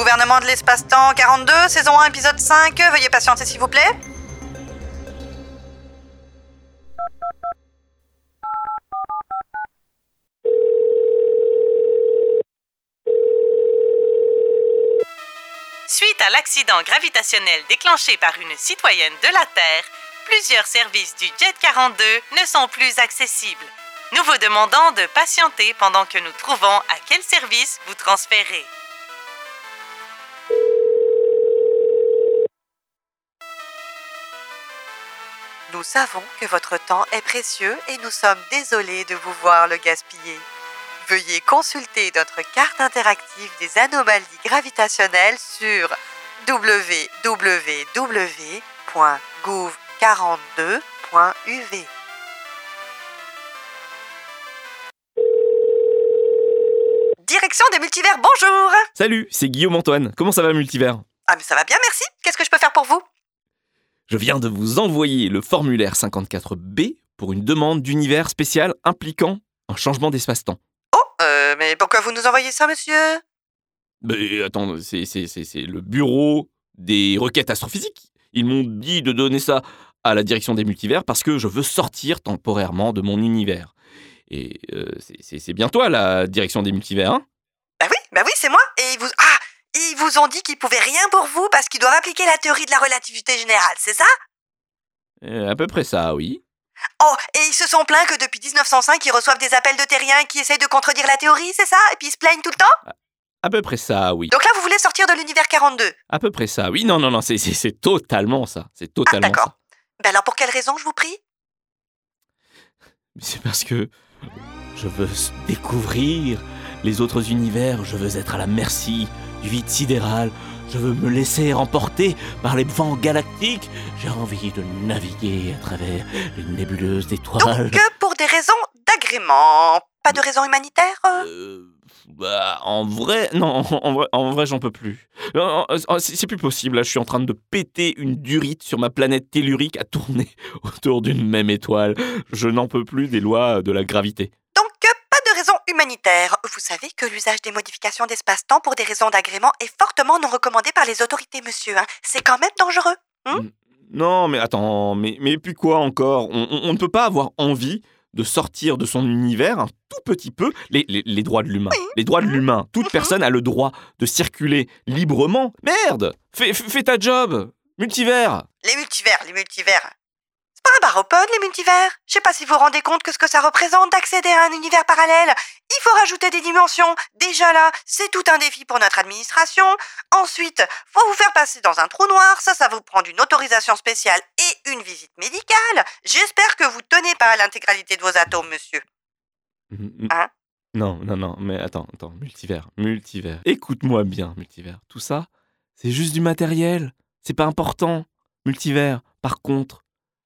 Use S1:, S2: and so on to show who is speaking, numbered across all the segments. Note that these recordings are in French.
S1: Gouvernement de l'espace-temps 42, saison 1, épisode 5. Veuillez patienter s'il vous plaît.
S2: Suite à l'accident gravitationnel déclenché par une citoyenne de la Terre, plusieurs services du Jet 42 ne sont plus accessibles. Nous vous demandons de patienter pendant que nous trouvons à quel service vous transférer.
S1: Nous savons que votre temps est précieux et nous sommes désolés de vous voir le gaspiller. Veuillez consulter notre carte interactive des anomalies gravitationnelles sur www.gouv42.uv. Direction des multivers, bonjour
S3: Salut, c'est Guillaume Antoine. Comment ça va, Multivers?
S1: Ah mais ça va bien, merci. Qu'est-ce que je peux faire pour vous?
S3: Je viens de vous envoyer le formulaire 54B pour une demande d'univers spécial impliquant un changement d'espace-temps.
S1: Oh, euh, mais pourquoi vous nous envoyez ça, monsieur?
S3: Mais attends, c'est, le bureau des requêtes astrophysiques. Ils m'ont dit de donner ça à la direction des multivers parce que je veux sortir temporairement de mon univers. Et euh, c'est, bien toi, la direction des multivers, hein?
S1: Bah oui, bah oui, c'est moi. Et ils vous... Ah Ils vous ont dit qu'ils pouvaient rien pour vous parce qu'ils doivent appliquer la théorie de la relativité générale, c'est ça?
S3: Euh, À peu près ça, oui.
S1: Oh, et ils se sont plaints que depuis 1905, ils reçoivent des appels de terriens qui essayent de contredire la théorie, c'est ça? Et puis ils se plaignent tout le temps?
S3: À peu près ça, oui.
S1: Donc là, vous voulez sortir de l'univers 42
S3: À peu près ça, oui. Non, non, non, c'est, totalement ça. C'est totalement
S1: Ah, d'accord. Ben alors pour quelle raison, je vous prie?
S3: C'est parce que je veux découvrir les autres univers, je veux être à la merci du vide sidéral, je veux me laisser emporter par les vents galactiques, j'ai envie de naviguer à travers les nébuleuses d'étoiles.
S1: Donc, euh, pour des raisons d'agrément, pas de raison humanitaire euh
S3: Euh, bah, en vrai, non, en vrai, en vrai, j'en peux plus. Non, non, C'est c'est plus possible, là, je suis en train de péter une durite sur ma planète tellurique à tourner autour d'une même étoile. Je n'en peux plus des lois de la gravité.
S1: Donc, euh, pas de Vous savez que l'usage des modifications d'espace-temps pour des raisons d'agrément est fortement non recommandé par les autorités, monsieur. hein. C'est quand même dangereux.
S3: Non, mais attends, mais, mais puis quoi encore? On, on- on ne peut pas avoir envie de sortir de son univers un tout petit peu les, les- les droits de l'humain. Les droits de l'humain. Toute personne a le droit de circuler librement. Merde Fais, fais fais ta job Multivers
S1: Les multivers, les multivers. Un baropode, les multivers Je sais pas si vous vous rendez compte que ce que ça représente d'accéder à un univers parallèle. Il faut rajouter des dimensions. Déjà là, c'est tout un défi pour notre administration. Ensuite, faut vous faire passer dans un trou noir. Ça, ça vous prend une autorisation spéciale et une visite médicale. J'espère que vous tenez pas à l'intégralité de vos atomes, monsieur. Hein?
S3: Non, non, non, mais attends, attends, multivers, multivers. Écoute-moi bien, multivers. Tout ça, c'est juste du matériel. C'est pas important. Multivers, par contre,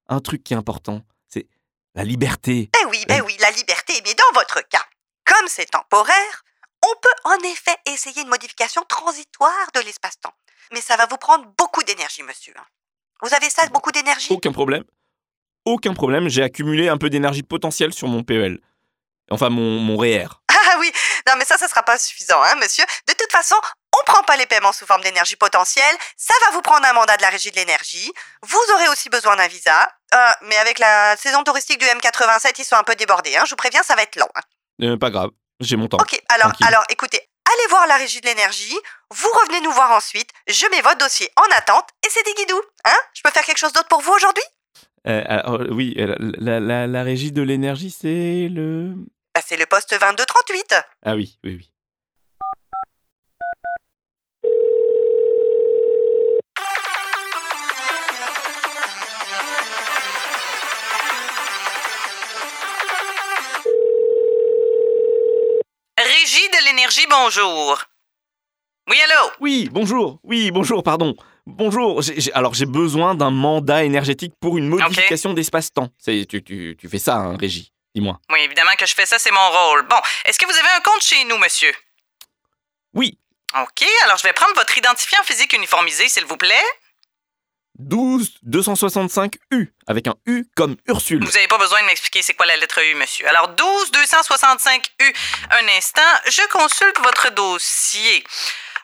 S3: un truc qui est important, c'est la liberté.
S1: Eh oui, ben oui, la liberté, mais dans votre cas, comme c'est temporaire, on peut en effet essayer une modification transitoire de l'espace-temps. Mais ça va vous prendre beaucoup d'énergie, monsieur. hein. Vous avez ça, beaucoup d'énergie?
S3: Aucun problème. Aucun problème, j'ai accumulé un peu d'énergie potentielle sur mon PEL. Enfin, mon, mon REER.
S1: Ah oui, non mais ça, ça sera pas suffisant, hein, monsieur. De toute façon, on prend pas les paiements sous forme d'énergie potentielle. Ça va vous prendre un mandat de la régie de l'énergie. Vous aurez aussi besoin d'un visa. Euh, mais avec la saison touristique du M87, ils sont un peu débordés. Hein. Je vous préviens, ça va être long. hein.
S3: Euh, pas grave, j'ai mon temps.
S1: Ok, alors,
S3: Tranquille.
S1: alors, écoutez, allez voir la régie de l'énergie. Vous revenez nous voir ensuite. Je mets votre dossier en attente et c'est des guidous. Hein Je peux faire quelque chose d'autre pour vous aujourd'hui?
S3: Euh, alors, euh, oui, la, la- la régie de l'énergie, c'est le...
S1: bah, C'est le poste 2238.
S3: Ah oui, oui, oui.
S2: Régie de l'énergie, bonjour. Oui, allô?
S3: Oui, bonjour, oui, bonjour, pardon. Bonjour, j'ai- j'ai- alors j'ai besoin d'un mandat énergétique pour une modification d'espace-temps. C'est- Tu, tu, tu fais ça, hein, régie, dis-moi.
S2: Oui, évidemment que je fais ça, c'est mon rôle. Bon, est-ce que vous avez un compte chez nous, monsieur?
S3: Oui,
S2: OK, alors je vais prendre votre identifiant physique uniformisé, s'il vous plaît.
S3: 12 265 U, avec un U comme Ursule.
S2: Vous n'avez pas besoin de m'expliquer c'est quoi la lettre U, monsieur. Alors, 12 265 U. Un instant, je consulte votre dossier.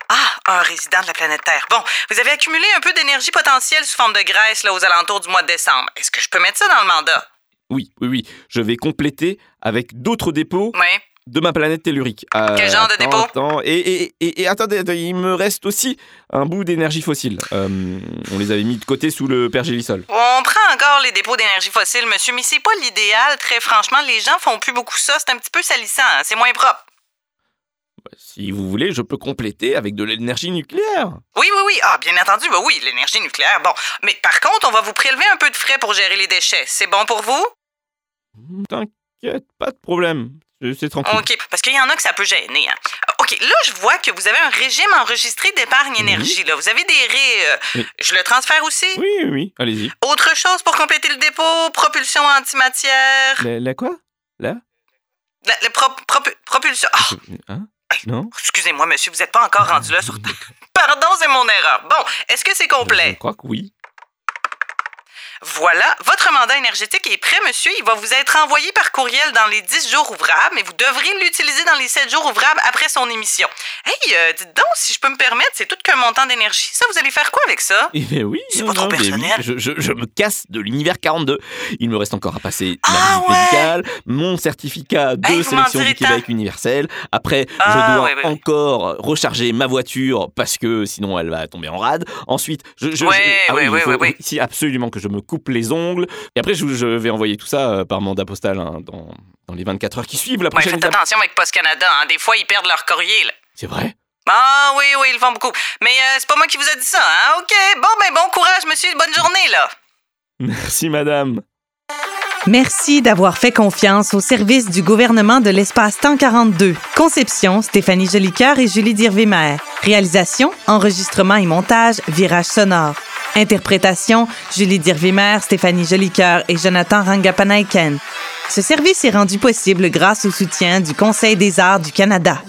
S2: Ah, Un résident de la planète Terre. Bon, vous avez accumulé un peu d'énergie potentielle sous forme de graisse là, aux alentours du mois de décembre. Est-ce que je peux mettre ça dans le mandat?
S3: Oui, oui, oui. Je vais compléter avec d'autres dépôts
S2: Oui.
S3: De ma planète tellurique. Euh,
S2: Quel genre de dépôt
S3: attends. Et, et, et, et attendez, attendez, il me reste aussi un bout d'énergie fossile. Euh, on les avait mis de côté sous le pergélisol.
S2: On prend encore les dépôts d'énergie fossile, monsieur, mais c'est pas l'idéal, très franchement. Les gens font plus beaucoup ça. C'est un petit peu salissant. hein. C'est moins propre.
S3: Si vous voulez, je peux compléter avec de l'énergie nucléaire.
S2: Oui, oui, oui. Ah, bien entendu, bah oui, l'énergie nucléaire. Bon. Mais par contre, on va vous prélever un peu de frais pour gérer les déchets. C'est bon pour vous?
S3: T'inquiète, pas de problème. C'est- tranquille.
S2: OK. Parce qu'il y en a que ça peut gêner. Hein. OK, là, je vois que vous avez un régime enregistré d'épargne énergie. Là. Vous avez des raies. euh,
S3: Oui.
S2: Je le transfère aussi?
S3: Oui, oui, oui, allez-y.
S2: Autre chose pour compléter le dépôt? Propulsion antimatière?
S3: La, la quoi? Là
S2: La, la pro- propu- propulsion. Ah,
S3: Hein? Non?
S2: excusez-moi, monsieur, vous n'êtes pas encore rendu là sur. Pardon, c'est mon erreur. Bon, est-ce que c'est
S3: Je
S2: complet?
S3: crois que oui.
S2: Voilà, votre mandat énergétique est prêt, monsieur. Il va vous être envoyé par courriel dans les 10 jours ouvrables, mais vous devrez l'utiliser dans les 7 jours ouvrables après son émission. Hey, euh, dites donc, si je peux me permettre, c'est tout qu'un montant d'énergie. Ça, vous allez faire quoi avec ça?
S3: Eh bien oui.
S2: C'est pas trop
S3: oui,
S2: personnel.
S3: je, je- je me casse de l'univers 42. Il me reste encore à passer ma
S2: Ah,
S3: visite
S2: ouais.
S3: médicale, mon certificat de
S2: Hey,
S3: sélection du Québec universel. Après,
S2: Ah,
S3: je dois
S2: ouais, ouais.
S3: encore recharger ma voiture parce que sinon elle va tomber en rade. Ensuite, je, je, ah il faut si absolument que je me coupe les ongles. Et après, je, je vais envoyer tout ça euh, par mandat postal hein, dans, dans les 24 heures qui suivent la
S2: Ouais,
S3: prochaine
S2: faites
S3: étape.
S2: attention avec Post Canada, hein. Des fois, ils perdent leur courrier.
S3: C'est vrai?
S2: Ah oui, oui, ils le font beaucoup. Mais euh, c'est pas moi qui vous ai dit ça, hein? OK, bon, ben bon courage, monsieur. Bonne journée, là.
S3: Merci madame.
S4: Merci d'avoir fait confiance au service du gouvernement de l'espace-temps 42. Conception, Stéphanie Jolicoeur et Julie Dirvimer. Réalisation, enregistrement et montage, virage sonore. Interprétation, Julie Dirvimer, Stéphanie Jolicoeur et Jonathan Rangapanaiken. Ce service est rendu possible grâce au soutien du Conseil des arts du Canada.